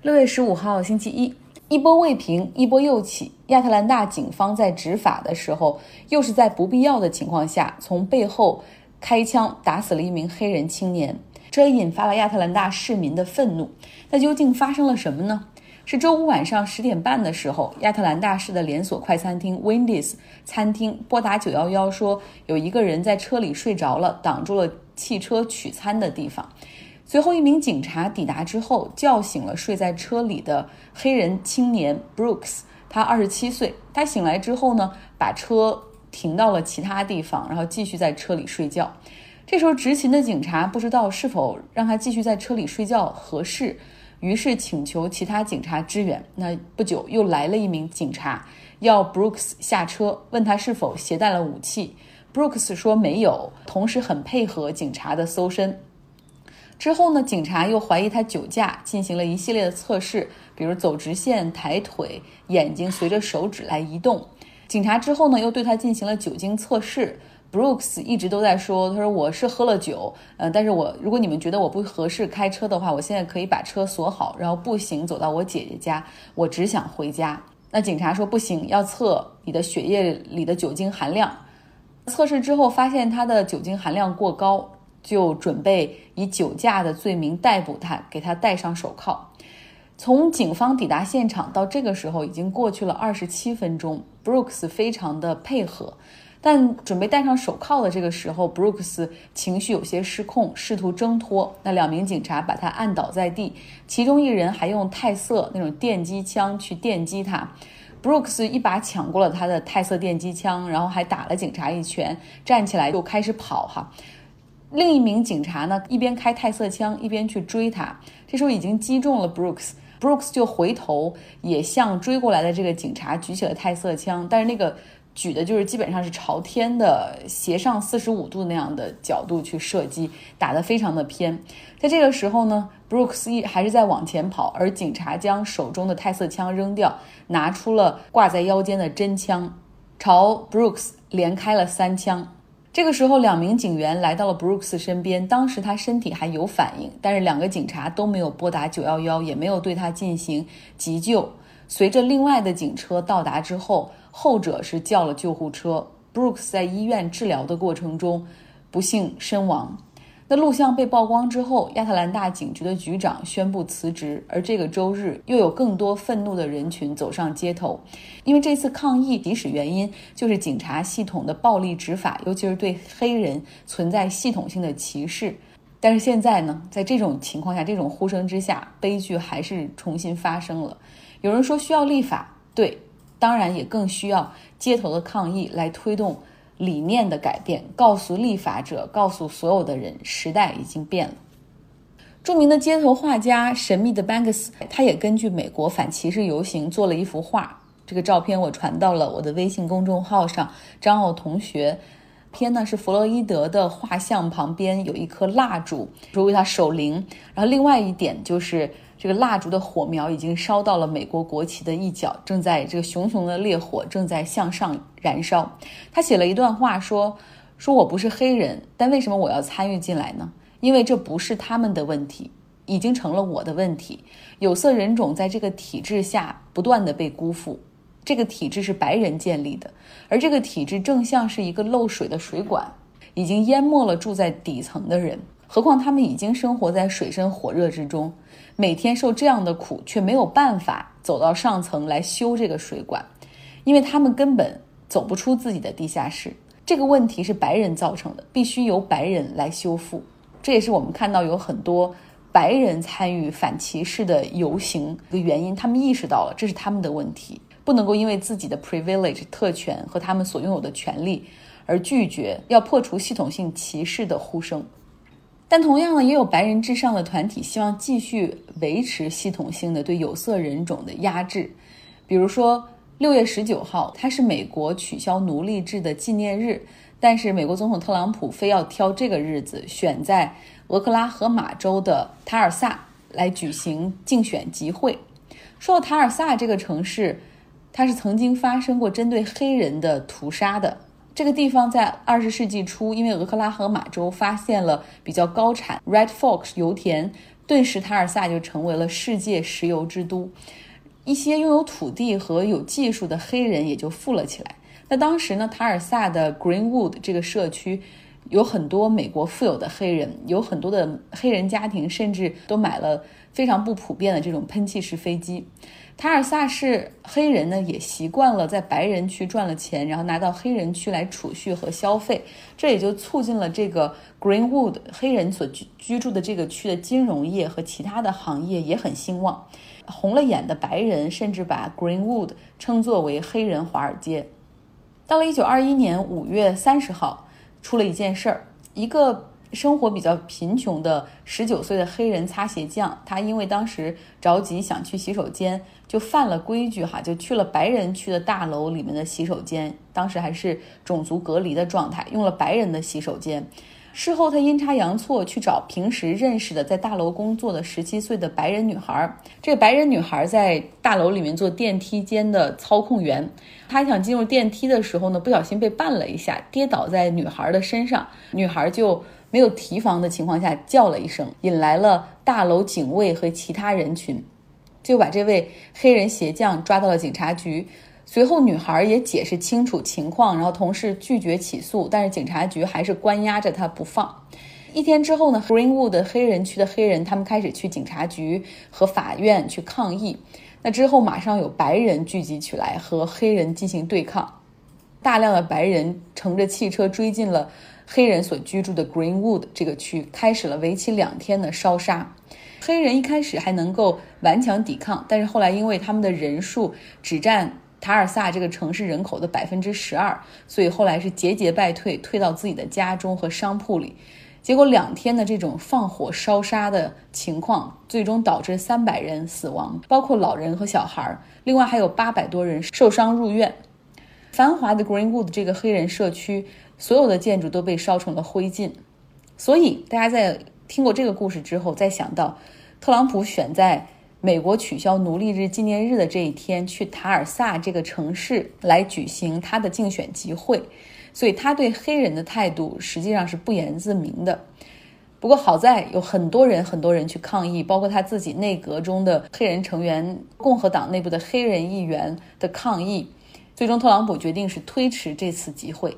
六月十五号，星期一，一波未平，一波又起。亚特兰大警方在执法的时候，又是在不必要的情况下，从背后开枪打死了一名黑人青年，这也引发了亚特兰大市民的愤怒。那究竟发生了什么呢？是周五晚上十点半的时候，亚特兰大市的连锁快餐厅 Wendy's 餐厅拨打九幺幺，说有一个人在车里睡着了，挡住了汽车取餐的地方。随后，一名警察抵达之后，叫醒了睡在车里的黑人青年 Brooks。他二十七岁。他醒来之后呢，把车停到了其他地方，然后继续在车里睡觉。这时候，执勤的警察不知道是否让他继续在车里睡觉合适，于是请求其他警察支援。那不久，又来了一名警察，要 Brooks 下车，问他是否携带了武器。Brooks 说没有，同时很配合警察的搜身。之后呢，警察又怀疑他酒驾，进行了一系列的测试，比如走直线、抬腿、眼睛随着手指来移动。警察之后呢，又对他进行了酒精测试。Brooks 一直都在说，他说我是喝了酒，呃，但是我如果你们觉得我不合适开车的话，我现在可以把车锁好，然后步行走到我姐姐家。我只想回家。那警察说不行，要测你的血液里的酒精含量。测试之后发现他的酒精含量过高。就准备以酒驾的罪名逮捕他，给他戴上手铐。从警方抵达现场到这个时候，已经过去了二十七分钟。Brooks 非常的配合，但准备戴上手铐的这个时候，Brooks 情绪有些失控，试图挣脱。那两名警察把他按倒在地，其中一人还用泰瑟那种电击枪去电击他。Brooks 一把抢过了他的泰瑟电击枪，然后还打了警察一拳，站起来就开始跑。哈。另一名警察呢，一边开泰瑟枪，一边去追他。这时候已经击中了 Brooks，Brooks 就回头也向追过来的这个警察举起了泰瑟枪，但是那个举的就是基本上是朝天的斜上四十五度那样的角度去射击，打得非常的偏。在这个时候呢，Brooks 一还是在往前跑，而警察将手中的泰瑟枪扔掉，拿出了挂在腰间的真枪，朝 Brooks 连开了三枪。这个时候，两名警员来到了 Brooks 身边。当时他身体还有反应，但是两个警察都没有拨打九幺幺也没有对他进行急救。随着另外的警车到达之后，后者是叫了救护车。Brooks 在医院治疗的过程中不幸身亡。那录像被曝光之后，亚特兰大警局的局长宣布辞职，而这个周日又有更多愤怒的人群走上街头，因为这次抗议起始原因就是警察系统的暴力执法，尤其是对黑人存在系统性的歧视。但是现在呢，在这种情况下，这种呼声之下，悲剧还是重新发生了。有人说需要立法，对，当然也更需要街头的抗议来推动。理念的改变，告诉立法者，告诉所有的人，时代已经变了。著名的街头画家神秘的 Banks，他也根据美国反歧视游行做了一幅画。这个照片我传到了我的微信公众号上。张奥同学，片呢是弗洛伊德的画像旁边有一颗蜡烛，说为他守灵。然后另外一点就是。这个蜡烛的火苗已经烧到了美国国旗的一角，正在这个熊熊的烈火正在向上燃烧。他写了一段话，说：“说我不是黑人，但为什么我要参与进来呢？因为这不是他们的问题，已经成了我的问题。有色人种在这个体制下不断的被辜负，这个体制是白人建立的，而这个体制正像是一个漏水的水管，已经淹没了住在底层的人。何况他们已经生活在水深火热之中。”每天受这样的苦，却没有办法走到上层来修这个水管，因为他们根本走不出自己的地下室。这个问题是白人造成的，必须由白人来修复。这也是我们看到有很多白人参与反歧视的游行的原因。他们意识到了这是他们的问题，不能够因为自己的 privilege 特权和他们所拥有的权利而拒绝要破除系统性歧视的呼声。但同样呢，也有白人至上的团体希望继续维持系统性的对有色人种的压制。比如说，六月十九号，它是美国取消奴隶制的纪念日，但是美国总统特朗普非要挑这个日子，选在俄克拉荷马州的塔尔萨来举行竞选集会。说到塔尔萨这个城市，它是曾经发生过针对黑人的屠杀的。这个地方在二十世纪初，因为俄克拉荷马州发现了比较高产 Red Fox 油田，顿时塔尔萨就成为了世界石油之都。一些拥有土地和有技术的黑人也就富了起来。那当时呢，塔尔萨的 Greenwood 这个社区有很多美国富有的黑人，有很多的黑人家庭甚至都买了非常不普遍的这种喷气式飞机。塔尔萨市黑人呢，也习惯了在白人区赚了钱，然后拿到黑人区来储蓄和消费，这也就促进了这个 Greenwood 黑人所居居住的这个区的金融业和其他的行业也很兴旺。红了眼的白人甚至把 Greenwood 称作为黑人华尔街。到了一九二一年五月三十号，出了一件事儿，一个。生活比较贫穷的十九岁的黑人擦鞋匠，他因为当时着急想去洗手间，就犯了规矩哈，就去了白人区的大楼里面的洗手间。当时还是种族隔离的状态，用了白人的洗手间。事后他阴差阳错去找平时认识的在大楼工作的十七岁的白人女孩。这个白人女孩在大楼里面做电梯间的操控员，他想进入电梯的时候呢，不小心被绊了一下，跌倒在女孩的身上，女孩就。没有提防的情况下叫了一声，引来了大楼警卫和其他人群，就把这位黑人鞋匠抓到了警察局。随后，女孩也解释清楚情况，然后同事拒绝起诉，但是警察局还是关押着他不放。一天之后呢，Greenwood 黑人区的黑人他们开始去警察局和法院去抗议。那之后，马上有白人聚集起来和黑人进行对抗，大量的白人乘着汽车追进了。黑人所居住的 Greenwood 这个区开始了为期两天的烧杀。黑人一开始还能够顽强抵抗，但是后来因为他们的人数只占塔尔萨这个城市人口的百分之十二，所以后来是节节败退，退到自己的家中和商铺里。结果两天的这种放火烧杀的情况，最终导致三百人死亡，包括老人和小孩儿，另外还有八百多人受伤入院。繁华的 Greenwood 这个黑人社区。所有的建筑都被烧成了灰烬，所以大家在听过这个故事之后，再想到特朗普选在美国取消奴隶日纪念日的这一天去塔尔萨这个城市来举行他的竞选集会，所以他对黑人的态度实际上是不言自明的。不过好在有很多人很多人去抗议，包括他自己内阁中的黑人成员、共和党内部的黑人议员的抗议，最终特朗普决定是推迟这次集会。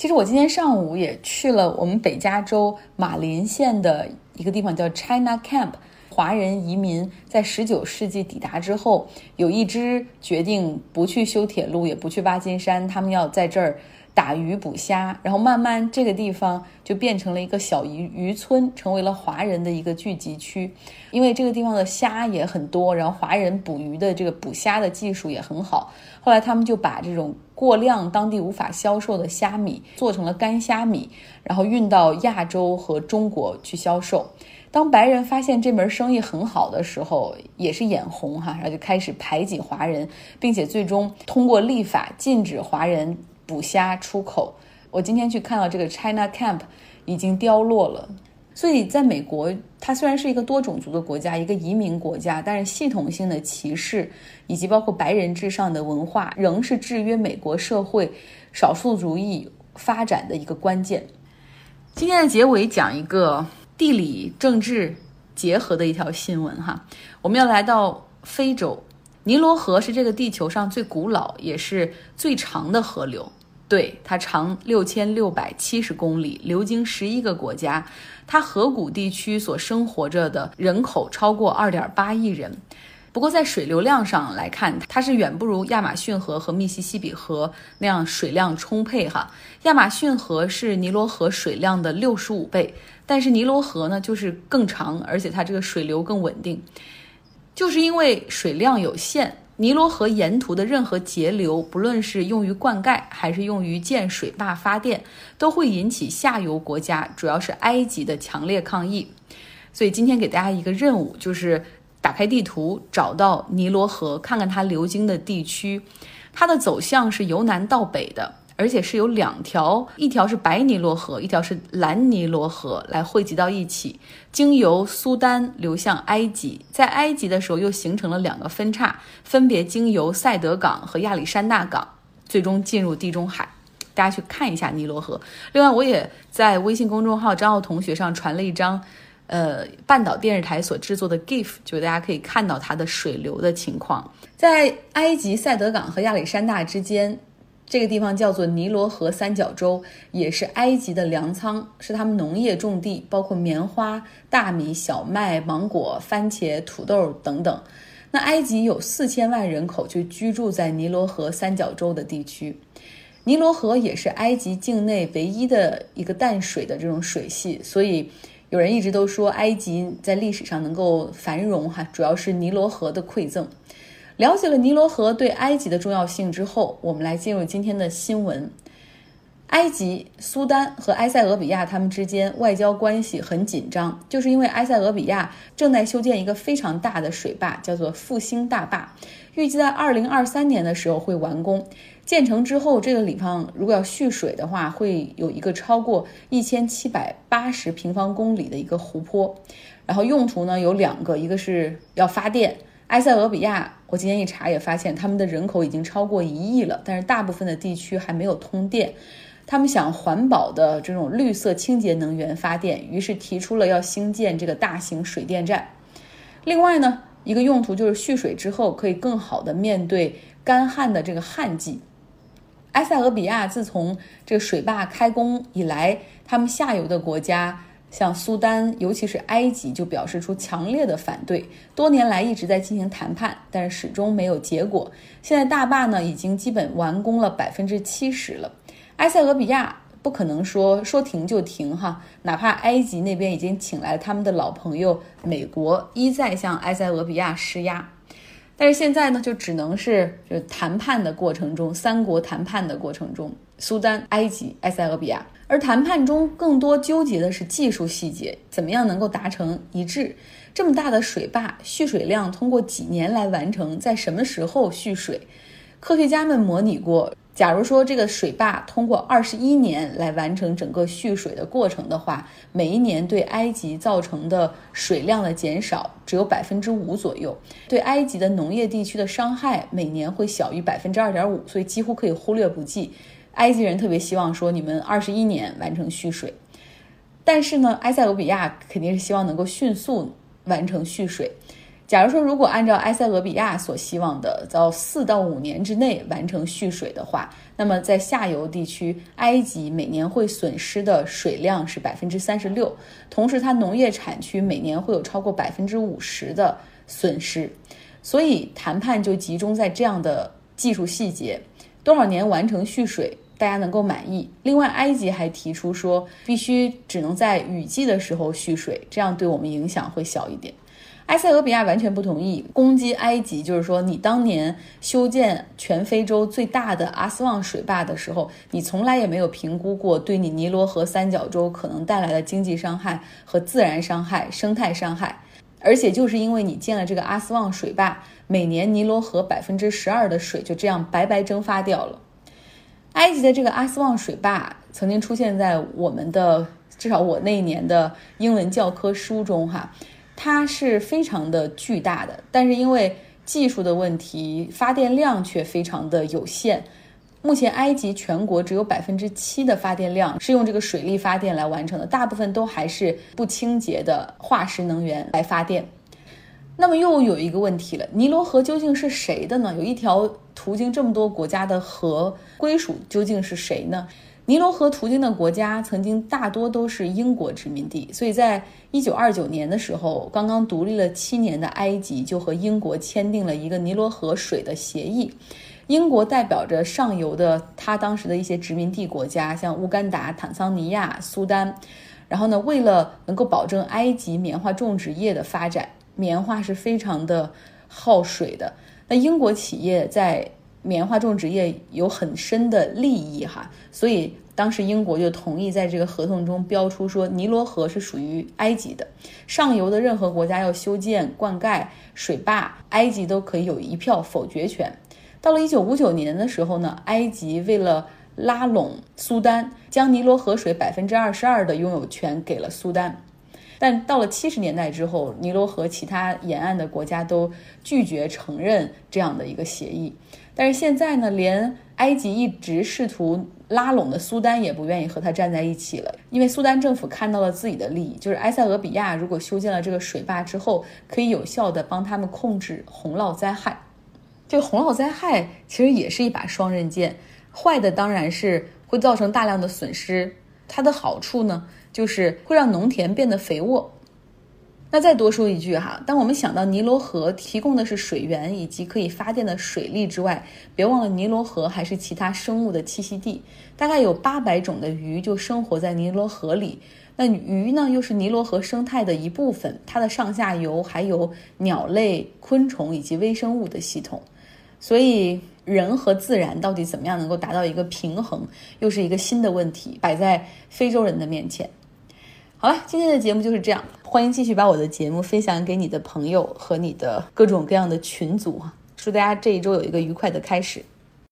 其实我今天上午也去了我们北加州马林县的一个地方，叫 China Camp。华人移民在十九世纪抵达之后，有一支决定不去修铁路，也不去挖金山，他们要在这儿。打鱼捕虾，然后慢慢这个地方就变成了一个小渔渔村，成为了华人的一个聚集区。因为这个地方的虾也很多，然后华人捕鱼的这个捕虾的技术也很好。后来他们就把这种过量、当地无法销售的虾米做成了干虾米，然后运到亚洲和中国去销售。当白人发现这门生意很好的时候，也是眼红哈，然后就开始排挤华人，并且最终通过立法禁止华人。捕虾出口，我今天去看到这个 China Camp 已经凋落了。所以，在美国，它虽然是一个多种族的国家，一个移民国家，但是系统性的歧视以及包括白人至上的文化，仍是制约美国社会少数族裔发展的一个关键。今天的结尾讲一个地理政治结合的一条新闻哈，我们要来到非洲，尼罗河是这个地球上最古老也是最长的河流。对，它长六千六百七十公里，流经十一个国家。它河谷地区所生活着的人口超过二点八亿人。不过，在水流量上来看，它是远不如亚马逊河和密西西比河那样水量充沛哈。亚马逊河是尼罗河水量的六十五倍，但是尼罗河呢，就是更长，而且它这个水流更稳定。就是因为水量有限。尼罗河沿途的任何截流，不论是用于灌溉还是用于建水坝发电，都会引起下游国家，主要是埃及的强烈抗议。所以今天给大家一个任务，就是打开地图，找到尼罗河，看看它流经的地区，它的走向是由南到北的。而且是有两条，一条是白尼罗河，一条是蓝尼罗河，来汇集到一起，经由苏丹流向埃及，在埃及的时候又形成了两个分叉，分别经由塞德港和亚历山大港，最终进入地中海。大家去看一下尼罗河。另外，我也在微信公众号张奥同学上传了一张。呃半岛电视台所制作的 GIF，就大家可以看到它的水流的情况。在埃及塞德港和亚历山大之间，这个地方叫做尼罗河三角洲，也是埃及的粮仓，是他们农业种地，包括棉花、大米、小麦、芒果、番茄、土豆等等。那埃及有四千万人口就居住在尼罗河三角洲的地区。尼罗河也是埃及境内唯一的一个淡水的这种水系，所以有人一直都说埃及在历史上能够繁荣哈，主要是尼罗河的馈赠。了解了尼罗河对埃及的重要性之后，我们来进入今天的新闻。埃及、苏丹和埃塞俄比亚他们之间外交关系很紧张，就是因为埃塞俄比亚正在修建一个非常大的水坝，叫做复兴大坝，预计在二零二三年的时候会完工。建成之后，这个地方如果要蓄水的话，会有一个超过一千七百八十平方公里的一个湖泊。然后用途呢有两个，一个是要发电。埃塞俄比亚，我今天一查也发现，他们的人口已经超过一亿了，但是大部分的地区还没有通电。他们想环保的这种绿色清洁能源发电，于是提出了要兴建这个大型水电站。另外呢，一个用途就是蓄水之后可以更好的面对干旱的这个旱季。埃塞俄比亚自从这个水坝开工以来，他们下游的国家像苏丹，尤其是埃及，就表示出强烈的反对。多年来一直在进行谈判，但是始终没有结果。现在大坝呢已经基本完工了百分之七十了，埃塞俄比亚不可能说说停就停哈，哪怕埃及那边已经请来了他们的老朋友美国，一再向埃塞俄比亚施压。但是现在呢，就只能是就谈判的过程中，三国谈判的过程中，苏丹、埃及、埃塞俄比亚，而谈判中更多纠结的是技术细节，怎么样能够达成一致？这么大的水坝，蓄水量通过几年来完成，在什么时候蓄水？科学家们模拟过。假如说这个水坝通过二十一年来完成整个蓄水的过程的话，每一年对埃及造成的水量的减少只有百分之五左右，对埃及的农业地区的伤害每年会小于百分之二点五，所以几乎可以忽略不计。埃及人特别希望说你们二十一年完成蓄水，但是呢，埃塞俄比亚肯定是希望能够迅速完成蓄水。假如说，如果按照埃塞俄比亚所希望的，在四到五年之内完成蓄水的话，那么在下游地区，埃及每年会损失的水量是百分之三十六，同时它农业产区每年会有超过百分之五十的损失，所以谈判就集中在这样的技术细节：多少年完成蓄水，大家能够满意。另外，埃及还提出说，必须只能在雨季的时候蓄水，这样对我们影响会小一点。埃塞俄比亚完全不同意攻击埃及，就是说，你当年修建全非洲最大的阿斯旺水坝的时候，你从来也没有评估过对你尼罗河三角洲可能带来的经济伤害和自然伤害、生态伤害。而且就是因为你建了这个阿斯旺水坝，每年尼罗河百分之十二的水就这样白白蒸发掉了。埃及的这个阿斯旺水坝曾经出现在我们的至少我那一年的英文教科书中，哈。它是非常的巨大的，但是因为技术的问题，发电量却非常的有限。目前埃及全国只有百分之七的发电量是用这个水力发电来完成的，大部分都还是不清洁的化石能源来发电。那么又有一个问题了，尼罗河究竟是谁的呢？有一条途经这么多国家的河，归属究竟是谁呢？尼罗河途经的国家曾经大多都是英国殖民地，所以在一九二九年的时候，刚刚独立了七年的埃及就和英国签订了一个尼罗河水的协议。英国代表着上游的他当时的一些殖民地国家，像乌干达、坦桑尼亚、苏丹。然后呢，为了能够保证埃及棉花种植业的发展，棉花是非常的耗水的。那英国企业在棉花种植业有很深的利益哈，所以当时英国就同意在这个合同中标出说，尼罗河是属于埃及的，上游的任何国家要修建灌溉水坝，埃及都可以有一票否决权。到了一九五九年的时候呢，埃及为了拉拢苏丹，将尼罗河水百分之二十二的拥有权给了苏丹。但到了七十年代之后，尼罗河其他沿岸的国家都拒绝承认这样的一个协议。但是现在呢，连埃及一直试图拉拢的苏丹也不愿意和他站在一起了，因为苏丹政府看到了自己的利益，就是埃塞俄比亚如果修建了这个水坝之后，可以有效的帮他们控制洪涝灾害。这个洪涝灾害其实也是一把双刃剑，坏的当然是会造成大量的损失，它的好处呢，就是会让农田变得肥沃。那再多说一句哈，当我们想到尼罗河提供的是水源以及可以发电的水利之外，别忘了尼罗河还是其他生物的栖息地，大概有八百种的鱼就生活在尼罗河里。那鱼呢，又是尼罗河生态的一部分，它的上下游还有鸟类、昆虫以及微生物的系统。所以，人和自然到底怎么样能够达到一个平衡，又是一个新的问题摆在非洲人的面前。好了，今天的节目就是这样。欢迎继续把我的节目分享给你的朋友和你的各种各样的群组祝大家这一周有一个愉快的开始。